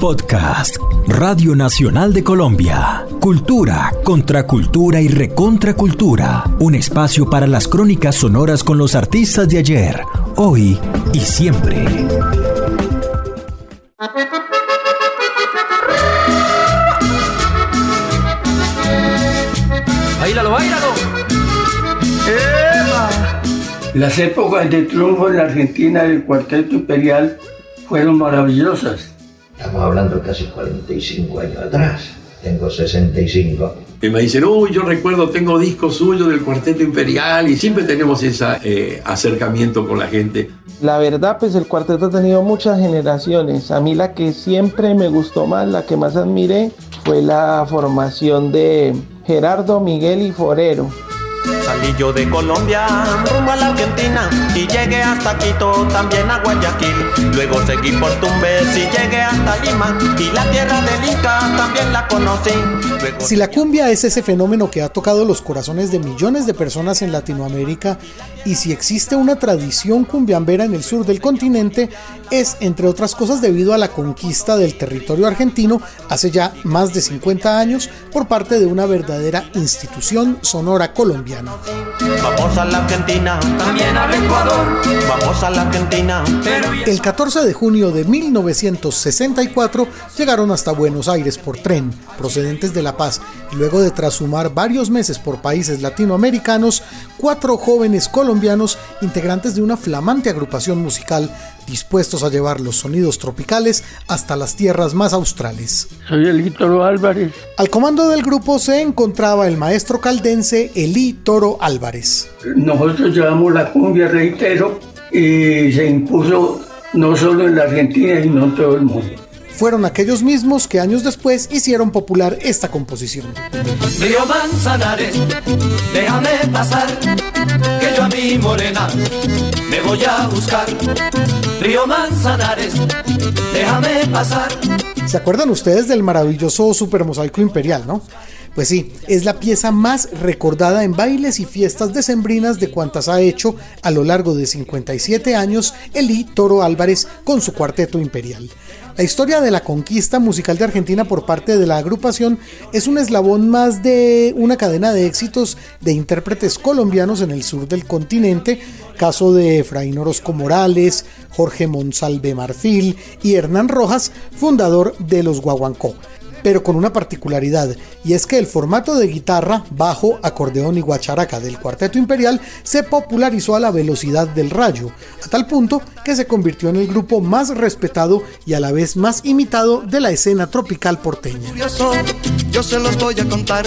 Podcast Radio Nacional de Colombia. Cultura, contracultura y recontracultura. Un espacio para las crónicas sonoras con los artistas de ayer, hoy y siempre. ¡Báilalo, báilalo! Las épocas de triunfo en la Argentina del Cuarteto Imperial fueron maravillosas. Estamos hablando casi 45 años atrás. Tengo 65. Y me dicen, uy, yo recuerdo, tengo discos suyos del Cuarteto Imperial y siempre tenemos ese acercamiento con la gente. La verdad, pues el cuarteto ha tenido muchas generaciones. A mí la que siempre me gustó más, la que más admiré, fue la formación de Gerardo, Miguel y Forero. Salí yo de Colombia rumbo a la Argentina y llegué hasta Quito, también a Guayaquil. Luego seguí por Tumbes y llegué hasta Lima y la tierra del Inca también la conocí. Luego Si la cumbia es ese fenómeno que ha tocado los corazones de millones de personas en Latinoamérica y si existe una tradición cumbiambera en el sur del continente, es entre otras cosas debido a la conquista del territorio argentino hace ya más de 50 años por parte de una verdadera institución sonora colombiana. Vamos a la Argentina, también Ecuador. Vamos a la Argentina, El 14 de junio de 1964 llegaron hasta Buenos Aires por tren, procedentes de La Paz, y luego de trashumar varios meses por países latinoamericanos, cuatro jóvenes colombianos, integrantes de una flamante agrupación musical, dispuestos a llevar los sonidos tropicales hasta las tierras más australes. Soy el Toro Álvarez. Al comando del grupo se encontraba el maestro caldense Elí Toro Álvarez. Nosotros llevamos la cumbia, reitero, y se impuso no solo en la Argentina, sino en todo el mundo. Fueron aquellos mismos que años después hicieron popular esta composición. Río Manzanares, déjame pasar, que yo a mi morena me voy a buscar. Río Manzanares, déjame pasar. ¿Se acuerdan ustedes del maravilloso Super Mosaico Imperial, no? Pues sí, es la pieza más recordada en bailes y fiestas decembrinas de cuantas ha hecho a lo largo de 57 años Elí Toro Álvarez con su cuarteto imperial. La historia de la conquista musical de Argentina por parte de la agrupación es un eslabón más de una cadena de éxitos de intérpretes colombianos en el sur del continente, caso de Efraín Orozco Morales, Jorge Monsalve Marfil y Hernán Rojas, fundador de los Guaguancó pero con una particularidad, y es que el formato de guitarra, bajo, acordeón y guacharaca del Cuarteto Imperial se popularizó a la velocidad del rayo, a tal punto que se convirtió en el grupo más respetado y a la vez más imitado de la escena tropical porteña. curioso, yo se los voy a contar.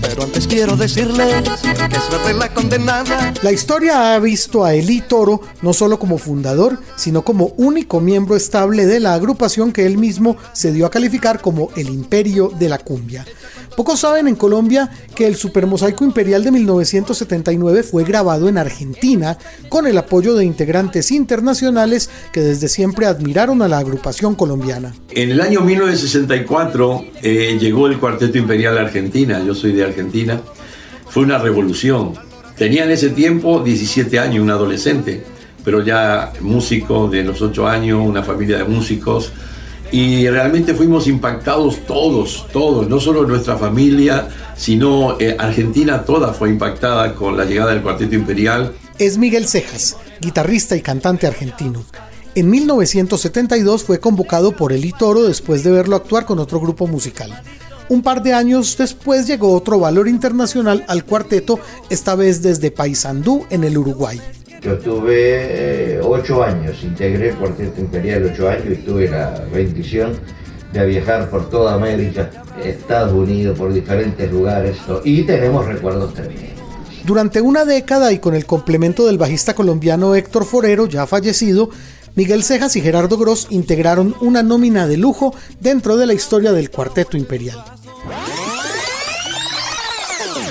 Pero antes quiero decirles que es la regla condenada. La historia ha visto a Eli Toro no solo como fundador, sino como único miembro estable de la agrupación que él mismo se dio a calificar como el imperio de la cumbia. Pocos saben en Colombia que el Supermosaico Imperial de 1979 fue grabado en Argentina con el apoyo de integrantes internacionales que desde siempre admiraron a la agrupación colombiana. En el año 1964 eh, llegó el Cuarteto Imperial a Argentina, yo soy de Argentina, fue una revolución. Tenía en ese tiempo 17 años, un adolescente, pero ya músico de los 8 años, una familia de músicos, y realmente fuimos impactados todos, todos, no solo nuestra familia, sino eh, Argentina toda fue impactada con la llegada del Cuarteto Imperial. Es Miguel Cejas, guitarrista y cantante argentino. En 1972 fue convocado por Eli Toro después de verlo actuar con otro grupo musical. Un par de años después llegó otro valor internacional al cuarteto, esta vez desde Paysandú en el Uruguay. Yo tuve eh, ocho años, integré el Cuarteto Imperial ocho años y tuve la bendición de viajar por toda América, Estados Unidos, por diferentes lugares y tenemos recuerdos también. Durante una década y con el complemento del bajista colombiano Héctor Forero, ya fallecido, Miguel Cejas y Gerardo Gross integraron una nómina de lujo dentro de la historia del Cuarteto Imperial.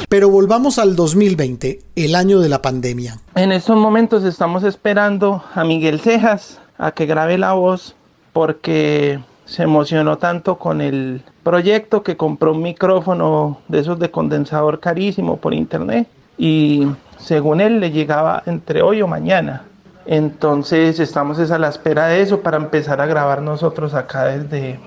Pero volvamos al 2020, el año de la pandemia. En estos momentos estamos esperando a Miguel Cejas a que grabe la voz porque se emocionó tanto con el proyecto que compró un micrófono de esos de condensador carísimo por internet y según él le llegaba entre hoy o mañana. Entonces estamos a la espera de eso para empezar a grabar nosotros acá desde,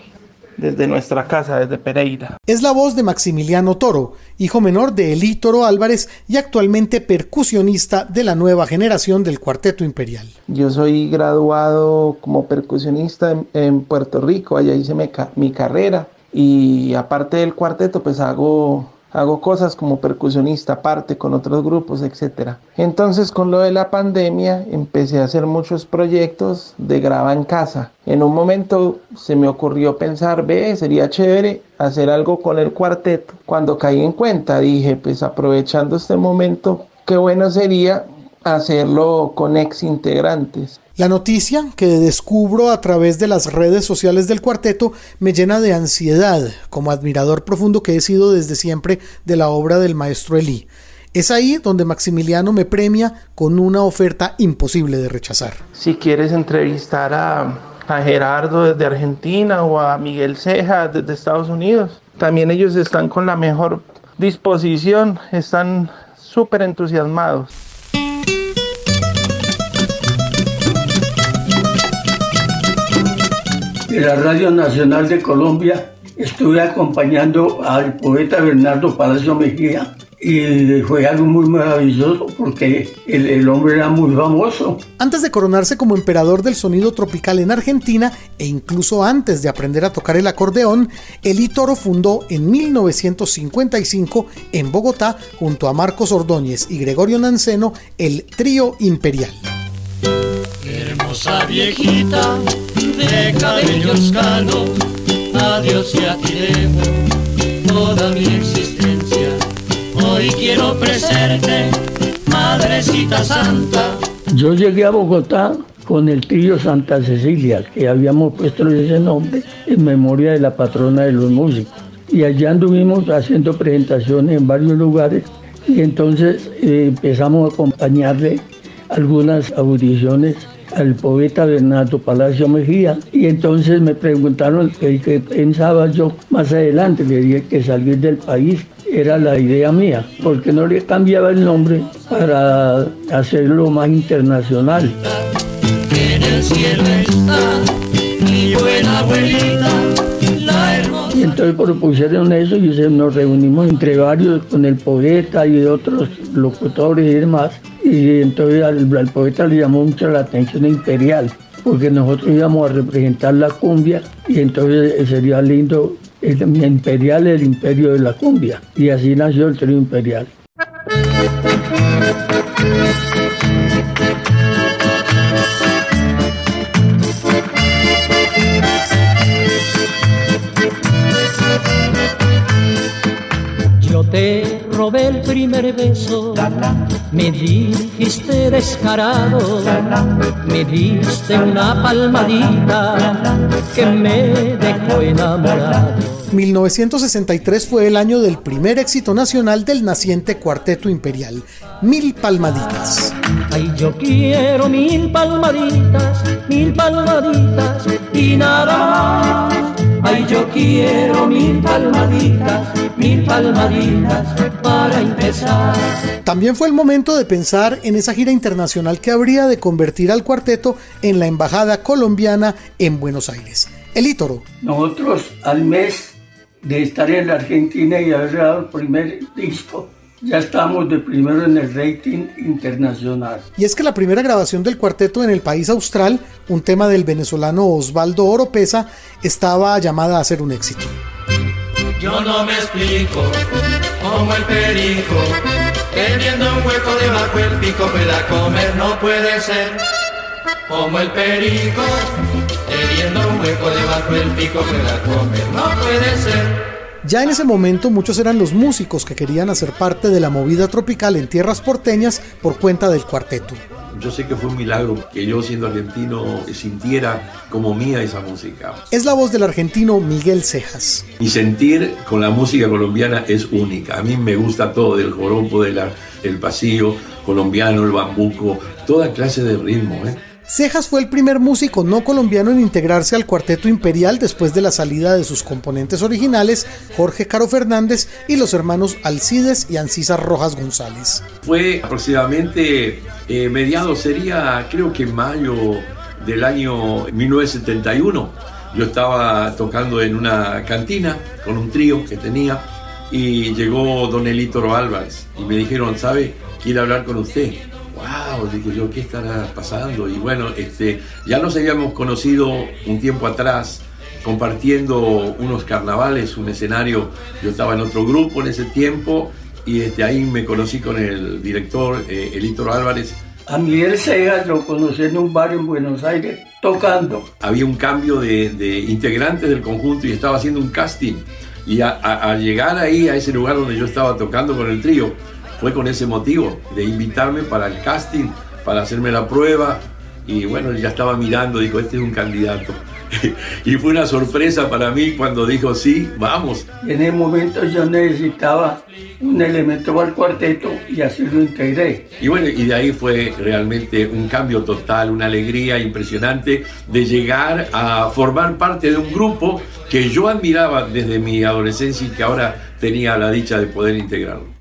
desde nuestra casa, desde Pereira. Es la voz de Maximiliano Toro, hijo menor de Elí Toro Álvarez y actualmente percusionista de la nueva generación del Cuarteto Imperial. Yo soy graduado como percusionista en, Puerto Rico, allá hice mi carrera y aparte del cuarteto pues hago hago cosas como percusionista aparte con otros grupos, etc. Entonces con lo de la pandemia empecé a hacer muchos proyectos de graba en casa. En un momento se me ocurrió pensar, ve, sería chévere hacer algo con el cuarteto. Cuando caí en cuenta dije, pues aprovechando este momento, qué bueno sería hacerlo con ex integrantes. La noticia que descubro a través de las redes sociales del cuarteto me llena de ansiedad, como admirador profundo que he sido desde siempre de la obra del maestro Elí. Es ahí donde Maximiliano me premia con una oferta imposible de rechazar. Si quieres entrevistar a, a Gerardo desde Argentina o a Miguel Ceja desde Estados Unidos, también ellos están con la mejor disposición, están súper entusiasmados. De la Radio Nacional de Colombia estuve acompañando al poeta Bernardo Palacio Mejía y fue algo muy maravilloso porque el, hombre era muy famoso. Antes de coronarse como emperador del sonido tropical en Argentina e incluso antes de aprender a tocar el acordeón, Eli Toro fundó en 1955 en Bogotá junto a Marcos Ordóñez y Gregorio Nanceno el Trío Imperial. Hermosa viejita de cabellos canos, adiós y a ti toda mi existencia. Hoy quiero ofrecerte, Madrecita Santa. Yo llegué a Bogotá con el trío Santa Cecilia, que habíamos puesto ese nombre en memoria de la patrona de los músicos. Y allá anduvimos haciendo presentaciones en varios lugares y entonces eh, empezamos a acompañarle algunas audiciones al poeta Bernardo Palacio Mejía y entonces me preguntaron qué, pensaba yo más adelante, le dije que salir del país era la idea mía, porque no le cambiaba el nombre para hacerlo más internacional. En el cielo está mi buena abuelita, y entonces propusieron eso y nos reunimos entre varios con el poeta y otros locutores y demás y entonces al, poeta le llamó mucho la atención imperial, porque nosotros íbamos a representar la cumbia y entonces sería lindo, el, imperial el imperio de la cumbia, y así nació el trío imperial. Robé el primer beso me dijiste descarado, me diste una palmadita que me dejó enamorado. 1963 fue el año del primer éxito nacional del naciente Cuarteto Imperial, Mil Palmaditas. Ay, yo quiero mil palmaditas, mil palmaditas y nada más. Ay, yo quiero mil palmaditas, mil palmaditas para empezar. También fue el momento de pensar en esa gira internacional que habría de convertir al cuarteto en la embajada colombiana en Buenos Aires. El Ítoro. Nosotros al mes de estar en la Argentina y haber grabado el primer disco, ya estamos de primero en el rating internacional. Y es que la primera grabación del cuarteto en el país austral, un tema del venezolano Osvaldo Oropesa, estaba llamada a ser un éxito. Yo no me explico como el perico, teniendo un hueco debajo el pico pueda comer, no puede ser. Como el perico, teniendo un hueco debajo el pico pueda comer, no puede ser. Ya en ese momento muchos eran los músicos que querían hacer parte de la movida tropical en tierras porteñas por cuenta del cuarteto. Yo sé que fue un milagro que yo siendo argentino sintiera como mía esa música. Es la voz del argentino Miguel Cejas. Mi sentir con la música colombiana es única. A mí me gusta todo, del joropo, del el pasillo colombiano, el bambuco, toda clase de ritmo. ¿eh? Cejas fue el primer músico no colombiano en integrarse al Cuarteto Imperial después de la salida de sus componentes originales, Jorge Caro Fernández y los hermanos Alcides y Ancisa Rojas González. Fue aproximadamente eh, mediados, sería creo que mayo del año 1971. Yo estaba tocando en una cantina con un trío que tenía y llegó don Elítoro Álvarez y me dijeron, ¿sabe? Quiere hablar con usted wow, dije yo, ¿qué estará pasando? Y bueno, este, ya nos habíamos conocido un tiempo atrás, compartiendo unos carnavales, un escenario, yo estaba en otro grupo en ese tiempo, y este, ahí me conocí con el director eh, Elítoro Álvarez. A Miguel Segas lo conocí en un bar en Buenos Aires tocando. Había un cambio de, de integrantes del conjunto y estaba haciendo un casting. Y a, a, a llegar ahí, a ese lugar donde yo estaba tocando con el trío, fue con ese motivo, de invitarme para el casting, para hacerme la prueba. Y bueno, ya estaba mirando, dijo, este es un candidato. y fue una sorpresa para mí cuando dijo, sí, vamos. En ese momento yo necesitaba un elemento para el cuarteto y así lo integré. Y bueno, y de ahí fue realmente un cambio total, una alegría impresionante de llegar a formar parte de un grupo que yo admiraba desde mi adolescencia y que ahora tenía la dicha de poder integrarlo.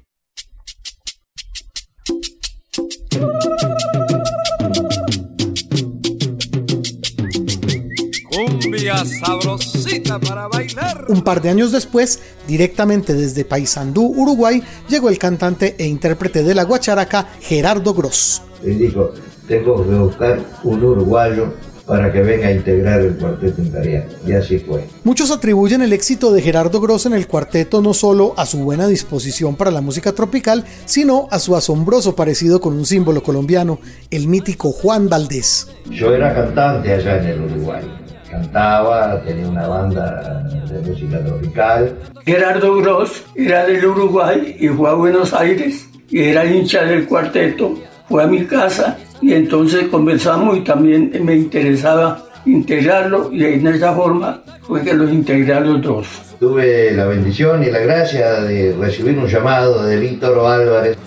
Sabrosita para bailar. Un par de años después, directamente desde Paysandú, Uruguay, llegó el cantante e intérprete de la guacharaca Gerardo Gross. Y dijo, tengo que buscar un uruguayo para que venga a integrar el cuarteto imperial. Y así fue. Muchos atribuyen el éxito de Gerardo Gross en el cuarteto no solo a su buena disposición para la música tropical, sino a su asombroso parecido con un símbolo colombiano, el mítico Juan Valdés. Yo era cantante allá en el Uruguay cantaba, tenía una banda de música tropical. Gerardo Gross era del Uruguay y fue a Buenos Aires y era hincha del cuarteto. Fue a mi casa y entonces conversamos y también me interesaba integrarlo y en esa forma fue que los integré los dos. Tuve la bendición y la gracia de recibir un llamado de Víctor Álvarez,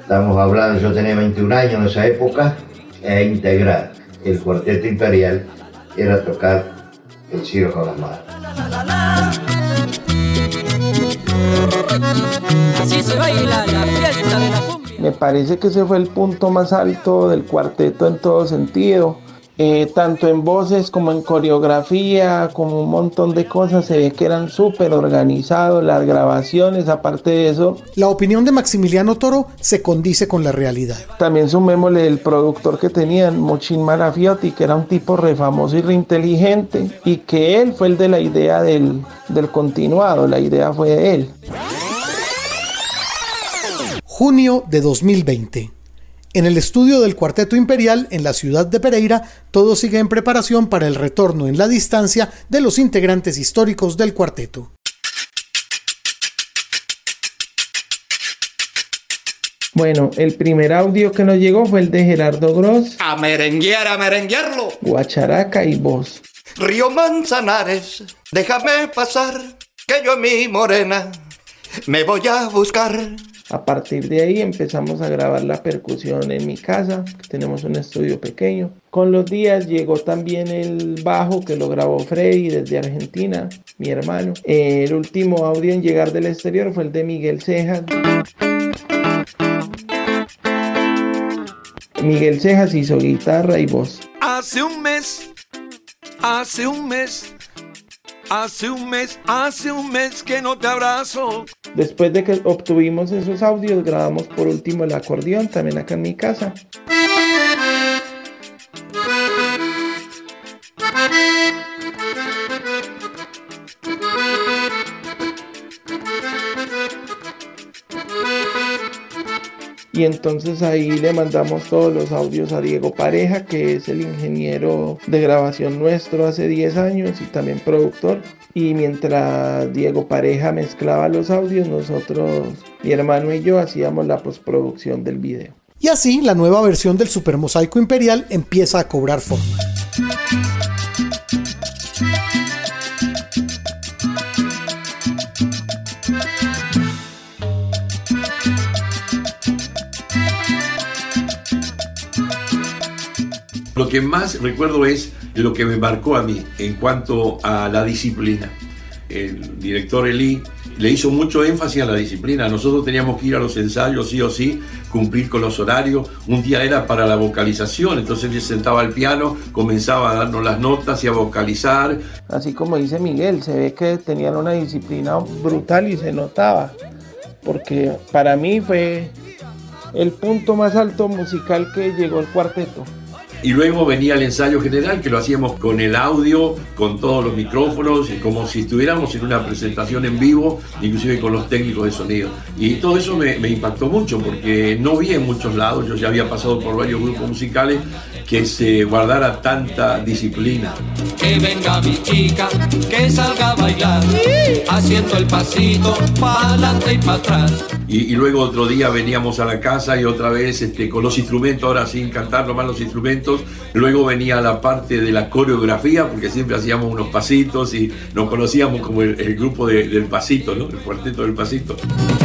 estamos hablando, yo tenía 21 años en esa época, e integrar el cuarteto imperial era tocar el Ciro con las manos. Así se baila la fiesta de la cumbia. Me parece que ese fue el punto más alto del cuarteto en todo sentido eh, tanto en voces como en coreografía, como un montón de cosas, se ve que eran súper organizados, las grabaciones, aparte de eso. La opinión de Maximiliano Toro se condice con la realidad. También sumémosle el productor que tenían, Mochin Marafiotti, que era un tipo re famoso y re inteligente, y que él fue el de la idea del, del continuado, la idea fue de él. Junio de 2020. En el estudio del Cuarteto Imperial en la ciudad de Pereira, todo sigue en preparación para el retorno en la distancia de los integrantes históricos del cuarteto. Bueno, el primer audio que nos llegó fue el de Gerardo Gross. A merenguear, a merenguearlo. Guacharaca y voz. Río Manzanares, déjame pasar, que yo a mi morena me voy a buscar. A partir de ahí empezamos a grabar la percusión en mi casa, tenemos un estudio pequeño. Con los días llegó también el bajo que lo grabó Freddy desde Argentina, mi hermano. El último audio en llegar del exterior fue el de Miguel Cejas. Miguel Cejas hizo guitarra y voz. Hace un mes, hace un mes Hace un mes, hace un mes que no te abrazo. Después de que obtuvimos esos audios, grabamos por último el acordeón también acá en mi casa. Y entonces ahí le mandamos todos los audios a Diego Pareja, que es el ingeniero de grabación nuestro hace 10 años y también productor. Y mientras Diego Pareja mezclaba los audios, nosotros, mi hermano y yo, hacíamos la postproducción del video. Y así la nueva versión del Super Mosaico Imperial empieza a cobrar forma. Lo que más recuerdo es lo que me marcó a mí en cuanto a la disciplina. El director Eli le hizo mucho énfasis a la disciplina. Nosotros teníamos que ir a los ensayos sí o sí, cumplir con los horarios. Un día era para la vocalización, entonces él sentaba al piano, comenzaba a darnos las notas y a vocalizar. Así como dice Miguel, se ve que tenían una disciplina brutal y se notaba, porque para mí fue el punto más alto musical que llegó el cuarteto. Y luego venía el ensayo general, que lo hacíamos con el audio, con todos los micrófonos, como si estuviéramos en una presentación en vivo, inclusive con los técnicos de sonido. Y todo eso me, me impactó mucho, porque no vi en muchos lados, yo ya había pasado por varios grupos musicales, que se guardara tanta disciplina. Que venga mi chica, que salga a bailar, haciendo el pasito para adelante y para atrás. Y, y, luego otro día veníamos a la casa y otra vez este, con los instrumentos, ahora sin cantar nomás los instrumentos. Luego venía la parte de la coreografía, porque siempre hacíamos unos pasitos y nos conocíamos como el, el grupo de, del pasito, ¿no? el cuarteto del pasito.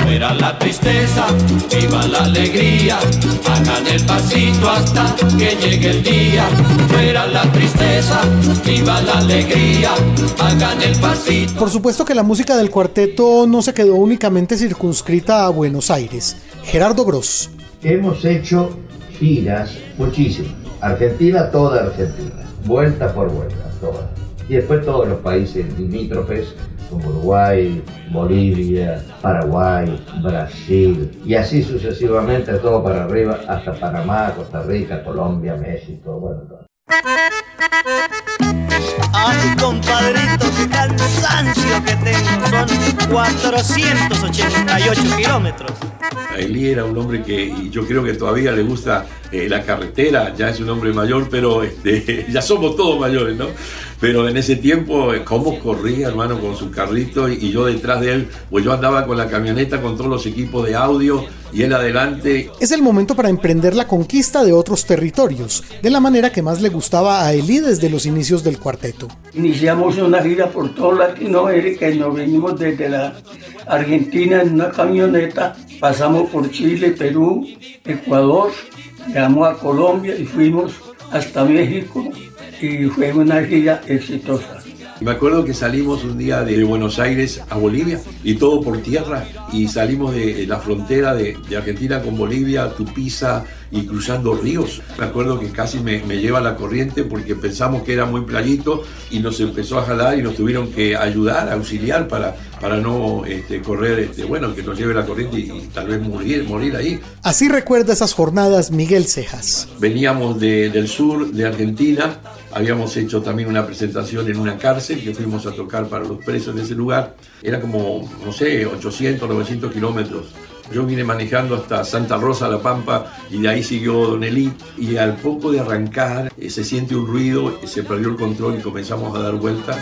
Fuera la tristeza, viva la alegría, hagan el pasito hasta que llegue el día. Fuera la tristeza, viva la alegría, hagan el pasito. Por supuesto que la música del cuarteto no se quedó únicamente circunscrita a Buenos Aires. Gerardo Gross. Hemos hecho giras muchísimas. Argentina, toda Argentina. Vuelta por vuelta, toda. Y después todos los países limítrofes como Uruguay, Bolivia, Paraguay, Brasil y así sucesivamente todo para arriba hasta Panamá, Costa Rica, Colombia, México, bueno, todo. Ay, compadrito, qué cansancio que tengo. Son 488 kilómetros. Eli era un hombre que y yo creo que todavía le gusta eh, la carretera, ya es un hombre mayor, pero este, ya somos todos mayores, ¿no? Pero en ese tiempo, eh, cómo corría, hermano, con su carrito y, y, yo detrás de él, pues yo andaba con la camioneta con todos los equipos de audio y él adelante. Es el momento para emprender la conquista de otros territorios, de la manera que más le gustaba a Eli desde los inicios del cuarteto. Iniciamos una gira por toda Latinoamérica y nos venimos desde la Argentina en una camioneta, pasamos por Chile, Perú, Ecuador, llegamos a Colombia y fuimos hasta México y fue una gira exitosa. Me acuerdo que salimos un día de Buenos Aires a Bolivia y todo por tierra y salimos de la frontera de, de Argentina con Bolivia, Tupiza y cruzando ríos. Me acuerdo que casi me, me, lleva la corriente porque pensamos que era muy playito y nos empezó a jalar y nos tuvieron que ayudar, auxiliar para, para no este, correr, este, bueno, que nos lleve la corriente y, y, tal vez morir, morir ahí. Así recuerda esas jornadas Miguel Cejas. Veníamos de, del sur de Argentina, habíamos hecho también una presentación en una cárcel que fuimos a tocar para los presos en ese lugar. Era como, no sé, 800, 900 kilómetros. Yo vine manejando hasta Santa Rosa, La Pampa, y de ahí siguió Don Elí. Y al poco de arrancar, eh, se siente un ruido, se perdió el control y comenzamos a dar vuelta.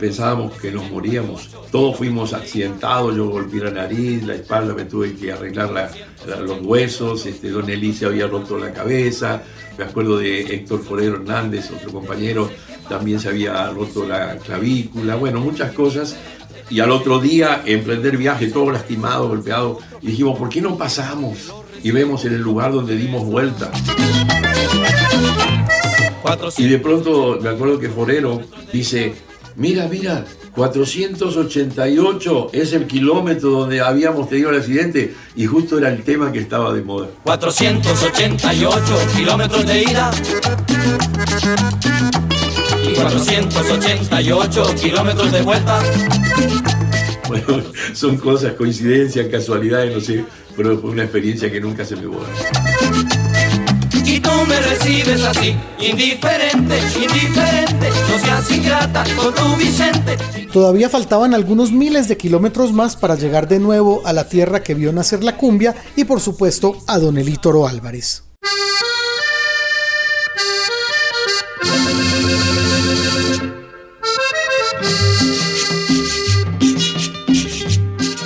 Pensábamos que nos moríamos. Todos fuimos accidentados. Yo golpeé la nariz, la espalda, me tuve que arreglar la, la, los huesos. Este, Don Elí se había roto la cabeza. Me acuerdo de Héctor Forero Hernández, otro compañero, también se había roto la clavícula, bueno, muchas cosas. Y al otro día, emprender viaje, todo lastimado, golpeado, y dijimos, ¿por qué no pasamos? Y vemos en el lugar donde dimos vuelta. Y de pronto me acuerdo que Forero dice, mira, mira, 488 es el kilómetro donde habíamos tenido el accidente y justo era el tema que estaba de moda. 488 kilómetros de ida y 488 kilómetros de vuelta. Bueno, son cosas, coincidencias, casualidades, no sé, pero fue una experiencia que nunca se me borra. Tú me recibes así, indiferente, indiferente, no seas ingrata con tu Vicente. Todavía faltaban algunos miles de kilómetros más para llegar de nuevo a la tierra que vio nacer la cumbia y por supuesto a Don Elítoro Álvarez.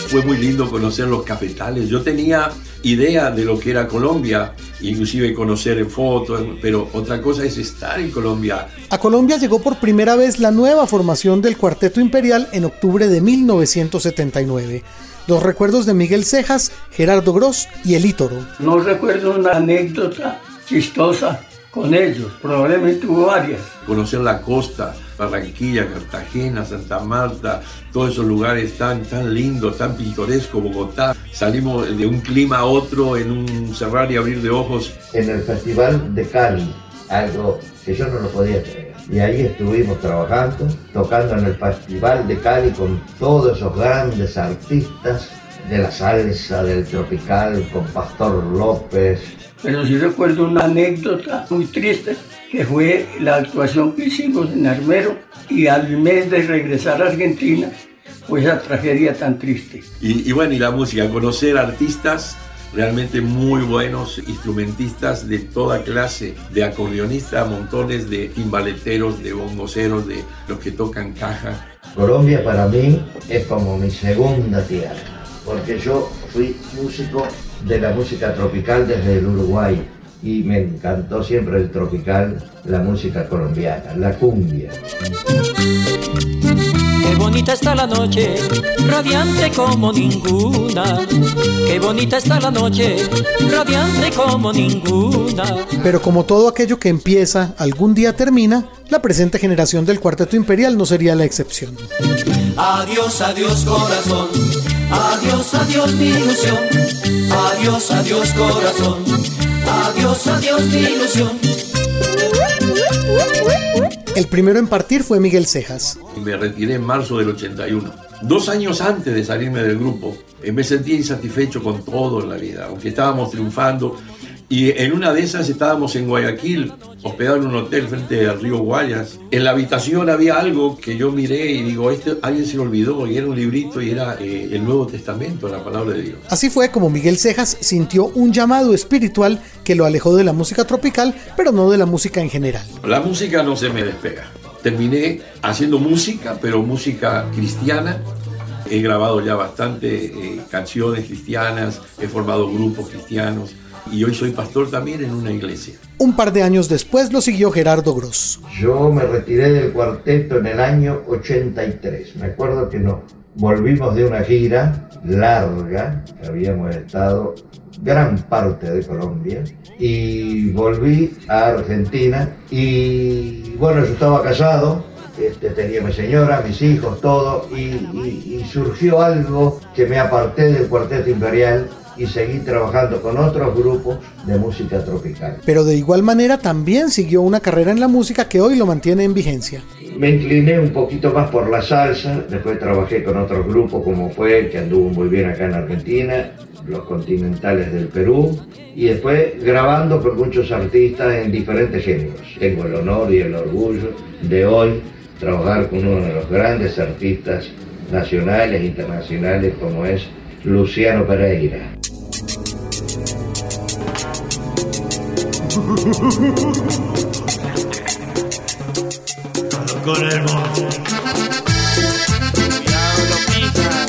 Fue muy lindo conocer los cafetales. Yo tenía idea de lo que era Colombia, inclusive conocer en fotos, pero otra cosa es estar en Colombia. A Colombia llegó por primera vez la nueva formación del Cuarteto Imperial en octubre de 1979. Los recuerdos de Miguel Cejas, Gerardo Gross y El Ítoro. No recuerdo una anécdota chistosa con ellos, probablemente hubo varias. Conocer la costa, Barranquilla, Cartagena, Santa Marta, todos esos lugares tan, tan lindos, tan pintorescos, Bogotá. Salimos de un clima a otro en un cerrar y abrir de ojos. En el Festival de Cali, algo que yo no lo podía creer. Y ahí estuvimos trabajando, tocando en el Festival de Cali con todos esos grandes artistas de la salsa, del tropical, con Pastor López. Pero sí recuerdo una anécdota muy triste, que fue la actuación que hicimos en Armero y al mes de regresar a Argentina, fue esa tragedia tan triste. Y, y bueno, y la música, conocer artistas realmente muy buenos instrumentistas de toda clase, de acordeonistas, montones de timbaleteros, de bongoceros, de los que tocan caja. Colombia para mí es como mi segunda tierra, porque yo fui músico de la música tropical desde el Uruguay y me encantó siempre el tropical, la música colombiana, la cumbia. Qué bonita está la noche, radiante como ninguna. Qué bonita está la noche, radiante como ninguna. Pero como todo aquello que empieza algún día termina, la presente generación del Cuarteto Imperial no sería la excepción. Adiós, adiós corazón, adiós, adiós mi ilusión, adiós, adiós corazón, adiós, adiós mi ilusión. El primero en partir fue Miguel Cejas. Me retiré en marzo del 81. Dos años antes de salirme del grupo, eh, me sentía insatisfecho con todo en la vida, aunque estábamos triunfando. Y en una de esas estábamos en Guayaquil, hospedado en un hotel frente al río Guayas. En la habitación había algo que yo miré y digo, este, alguien se lo olvidó, y era un librito y era eh, el Nuevo Testamento, la palabra de Dios. Así fue como Miguel Cejas sintió un llamado espiritual que lo alejó de la música tropical, pero no de la música en general. La música no se me despega. Terminé haciendo música, pero música cristiana. He grabado ya bastante eh, canciones cristianas, he formado grupos cristianos y hoy soy pastor también en una iglesia. Un par de años después lo siguió Gerardo Gross. Yo me retiré del cuarteto en el año 83. Me acuerdo que no. Volvimos de una gira larga, que habíamos estado gran parte de Colombia, y volví a Argentina y bueno, yo estaba casado, este, tenía mi señora, mis hijos, todo, y, y- y surgió algo que me aparté del cuarteto imperial y seguí trabajando con otros grupos de música tropical. Pero de igual manera también siguió una carrera en la música que hoy lo mantiene en vigencia. Me incliné un poquito más por la salsa, después trabajé con otros grupos como fue, que anduvo muy bien acá en Argentina, los continentales del Perú, y después grabando con muchos artistas en diferentes géneros. Tengo el honor y el orgullo de hoy trabajar con uno de los grandes artistas nacionales e internacionales como es Luciano Pereira. Con el monte. Cuidado, lo pisa.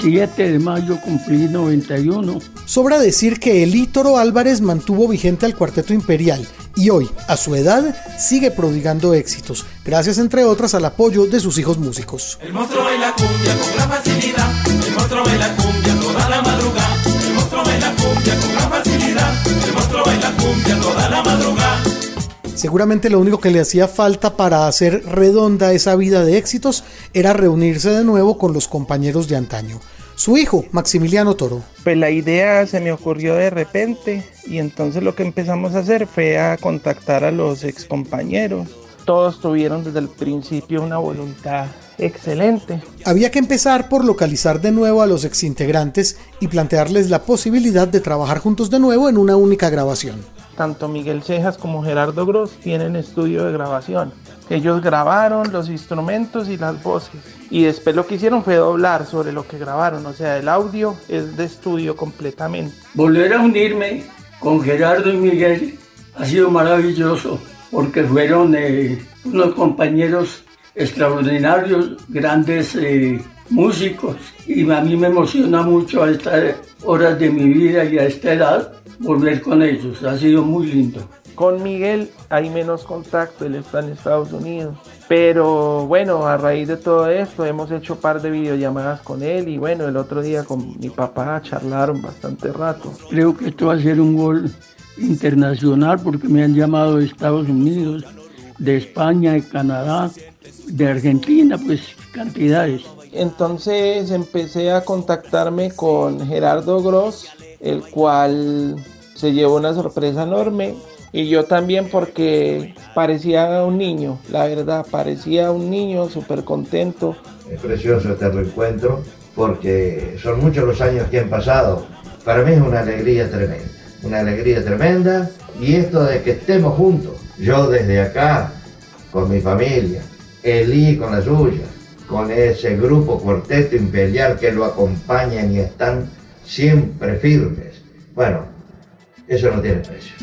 7 de mayo cumplí 91. Sobra decir que el Ítoro Álvarez mantuvo vigente al Cuarteto Imperial y hoy, a su edad, sigue prodigando éxitos, gracias entre otras al apoyo de sus hijos músicos. El monstruo baila cumbia con gran facilidad. El monstruo baila cumbia toda la madrugada. Seguramente lo único que le hacía falta para hacer redonda esa vida de éxitos era reunirse de nuevo con los compañeros de antaño. Su hijo, Maximiliano Toro. Pues la idea se me ocurrió de repente y entonces lo que empezamos a hacer fue a contactar a los excompañeros. Todos tuvieron desde el principio una voluntad excelente. Había que empezar por localizar de nuevo a los exintegrantes y plantearles la posibilidad de trabajar juntos de nuevo en una única grabación. Tanto Miguel Cejas como Gerardo Gross tienen estudio de grabación. Ellos grabaron los instrumentos y las voces. Y después lo que hicieron fue doblar sobre lo que grabaron. O sea, el audio es de estudio completamente. Volver a unirme con Gerardo y Miguel ha sido maravilloso porque fueron eh, unos compañeros extraordinarios, grandes eh, músicos y a mí me emociona mucho a estas horas de mi vida y a esta edad volver con ellos. Ha sido muy lindo. Con Miguel hay menos contacto, él está en Estados Unidos. Pero bueno, a raíz de todo esto hemos hecho un par de videollamadas con él y bueno, el otro día con mi papá charlaron bastante rato. Creo que esto va a ser un gol internacional porque me han llamado de Estados Unidos, de España, de Canadá, de Argentina, pues cantidades. Entonces empecé a contactarme con Gerardo Gross, el cual se llevó una sorpresa enorme y yo también porque parecía un niño, la verdad, parecía un niño súper contento. Es precioso este reencuentro porque son muchos los años que han pasado. Para mí es una alegría tremenda, una alegría tremenda y esto de que estemos juntos, yo desde acá, con mi familia, Eli con la suya, con ese grupo cuarteto imperial que lo acompañan y están siempre firmes. Bueno, eso no tiene precio.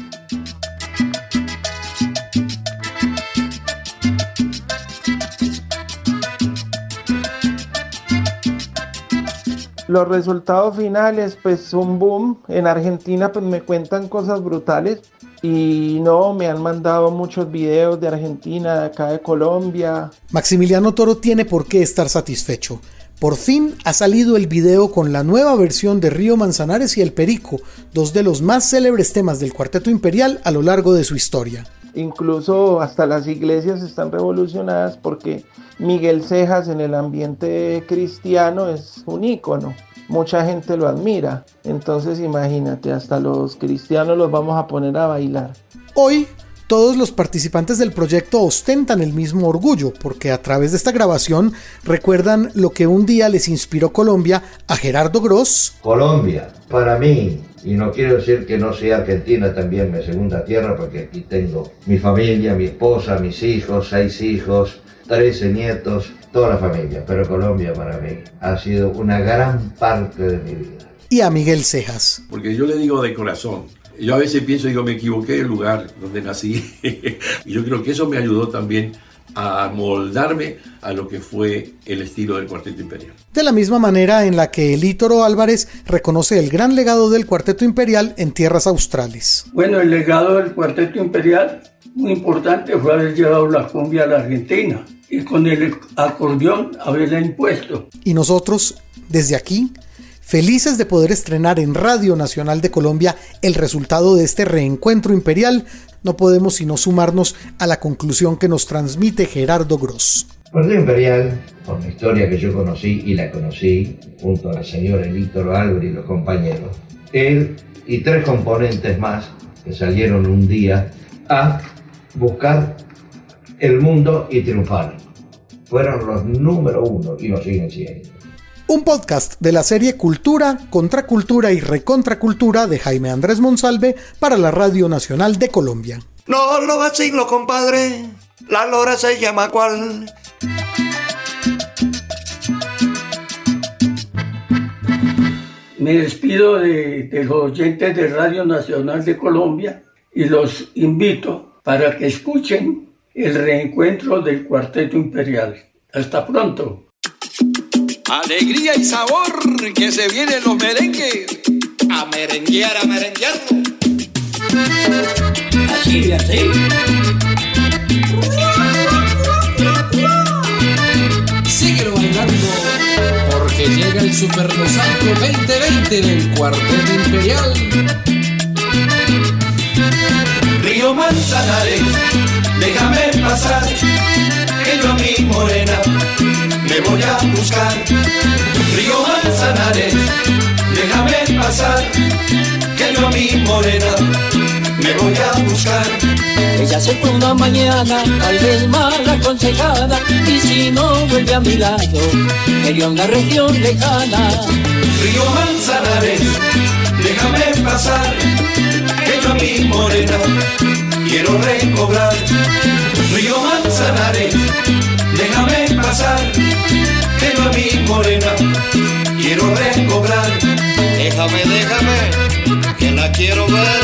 Los resultados finales, pues un boom. En Argentina, pues me cuentan cosas brutales. Y no, me han mandado muchos videos de Argentina, de acá de Colombia. Maximiliano Toro tiene por qué estar satisfecho. Por fin ha salido el video con la nueva versión de Río Manzanares y El Perico, dos de los más célebres temas del Cuarteto Imperial a lo largo de su historia. Incluso hasta las iglesias están revolucionadas porque Miguel Cejas en el ambiente cristiano es un ícono. Mucha gente lo admira. Entonces imagínate, hasta los cristianos los vamos a poner a bailar. Hoy, todos los participantes del proyecto ostentan el mismo orgullo porque a través de esta grabación recuerdan lo que un día les inspiró Colombia a Gerardo Gross. Colombia, para mí, y no quiero decir que no sea Argentina también mi segunda tierra, porque aquí tengo mi familia, mi esposa, mis hijos, seis hijos, 13 nietos, toda la familia, pero Colombia para mí ha sido una gran parte de mi vida. Y a Miguel Cejas. Porque yo le digo de corazón. Yo a veces pienso, digo, me equivoqué del lugar donde nací. y yo creo que eso me ayudó también a moldarme a lo que fue el estilo del Cuarteto Imperial. De la misma manera en la que Elítoro Álvarez reconoce el gran legado del Cuarteto Imperial en tierras australes. Bueno, el legado del Cuarteto Imperial, muy importante, fue haber llevado la cumbia a la Argentina y con el acordeón haberla impuesto. Y nosotros, desde aquí, felices de poder estrenar en Radio Nacional de Colombia el resultado de este reencuentro imperial, no podemos sino sumarnos a la conclusión que nos transmite Gerardo Gross. Cuarteto Imperial, por la historia que yo conocí y la conocí junto a la señora Elítoro Álvarez y los compañeros, él y tres componentes más que salieron un día a buscar el mundo y triunfar. Fueron los número uno y lo siguen siendo. Un podcast de la serie Cultura, Contracultura y Recontracultura de Jaime Andrés Monsalve para la Radio Nacional de Colombia. No lo vacilo, compadre. La lora se llama cual. Me despido de, de los oyentes de Radio Nacional de Colombia y los invito para que escuchen el reencuentro del Cuarteto Imperial. Hasta pronto. Alegría y sabor que se vienen los merengues. A merenguear, a merenguearlo. Así, así. Síguelo bailando, porque llega el Super Mosaico 2020 del Cuarteto Imperial. Río Manzanares, déjame pasar, que yo a mi morena me voy a buscar. Río Manzanares, déjame pasar, que yo a mi morena me voy a buscar. Ella se fue una mañana, tal vez mal aconsejada, y si no vuelve a mi lado, me dio una región lejana. Río Manzanares, déjame pasar, que yo a mi morena quiero recobrar. Río Manzanares, pasar, yo a mi morena quiero recobrar. Déjame, déjame, que la quiero ver.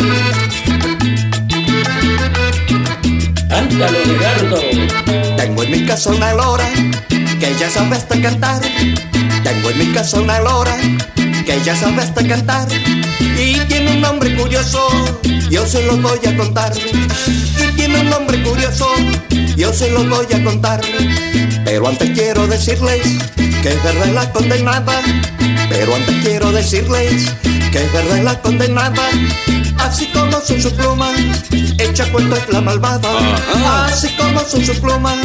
Cántalo, Gerardo. Tengo en mi casa una lora que ya sabe hasta cantar. Tengo en mi casa una lora que ella sabe hasta cantar y tiene un nombre curioso, yo se lo voy a contar. Tiene un nombre curioso, yo se lo voy a contar. Pero antes quiero decirles que es verdad la condenada. Pero antes quiero decirles que es verdad la condenada. Así como son sus plumas, echa cuento es la malvada. Así como son sus plumas,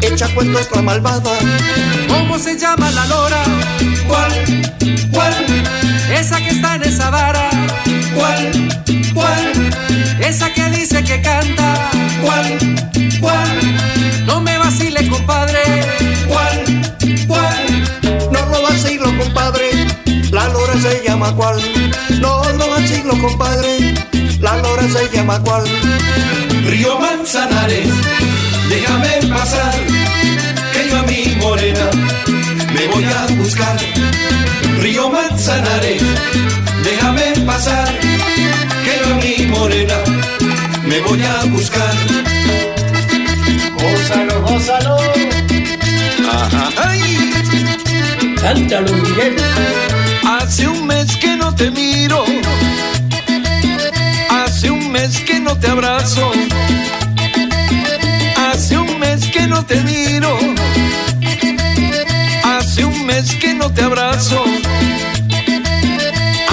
echa cuento es la malvada. ¿Cómo se llama la lora? ¿Cuál? ¿Cuál? Esa que está en esa vara. ¿Cuál? ¿Cuál? Esa que dice que canta. ¿Cuál? ¿Cuál? No me vacile, compadre. ¿Cuál? ¿Cuál? No lo vacilo, compadre. La lora se llama cuál. No lo vacilo, compadre. La lora se llama cuál. Río Manzanares, déjame pasar, que yo a mi morena me voy a buscar. Río Manzanares, déjame pasar, a mi morena me voy a buscar. Gózalo, gózalo. Ay. Cántalo, Miguel. Hace un mes que no te miro. Hace un mes que no te abrazo. Hace un mes que no te miro. Hace un mes que no te abrazo.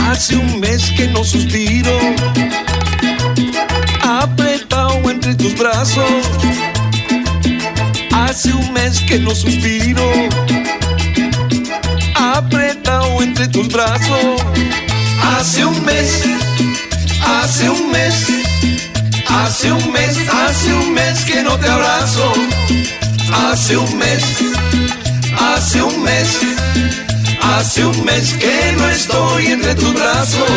Hace un suspiro. Apretado entre tus brazos. Hace un mes que no suspiro. Apretado entre tus brazos. Hace un mes, hace un mes, hace un mes, hace un mes que no te abrazo. Hace un mes, hace un mes, Hace un mes que no estoy entre tus brazos.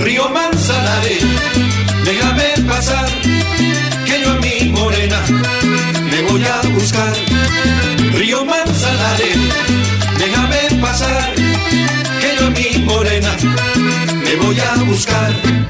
Río Manzanares, déjame pasar, que yo a mi morena me voy a buscar. Río Manzanares, déjame pasar, que yo a mi morena me voy a buscar.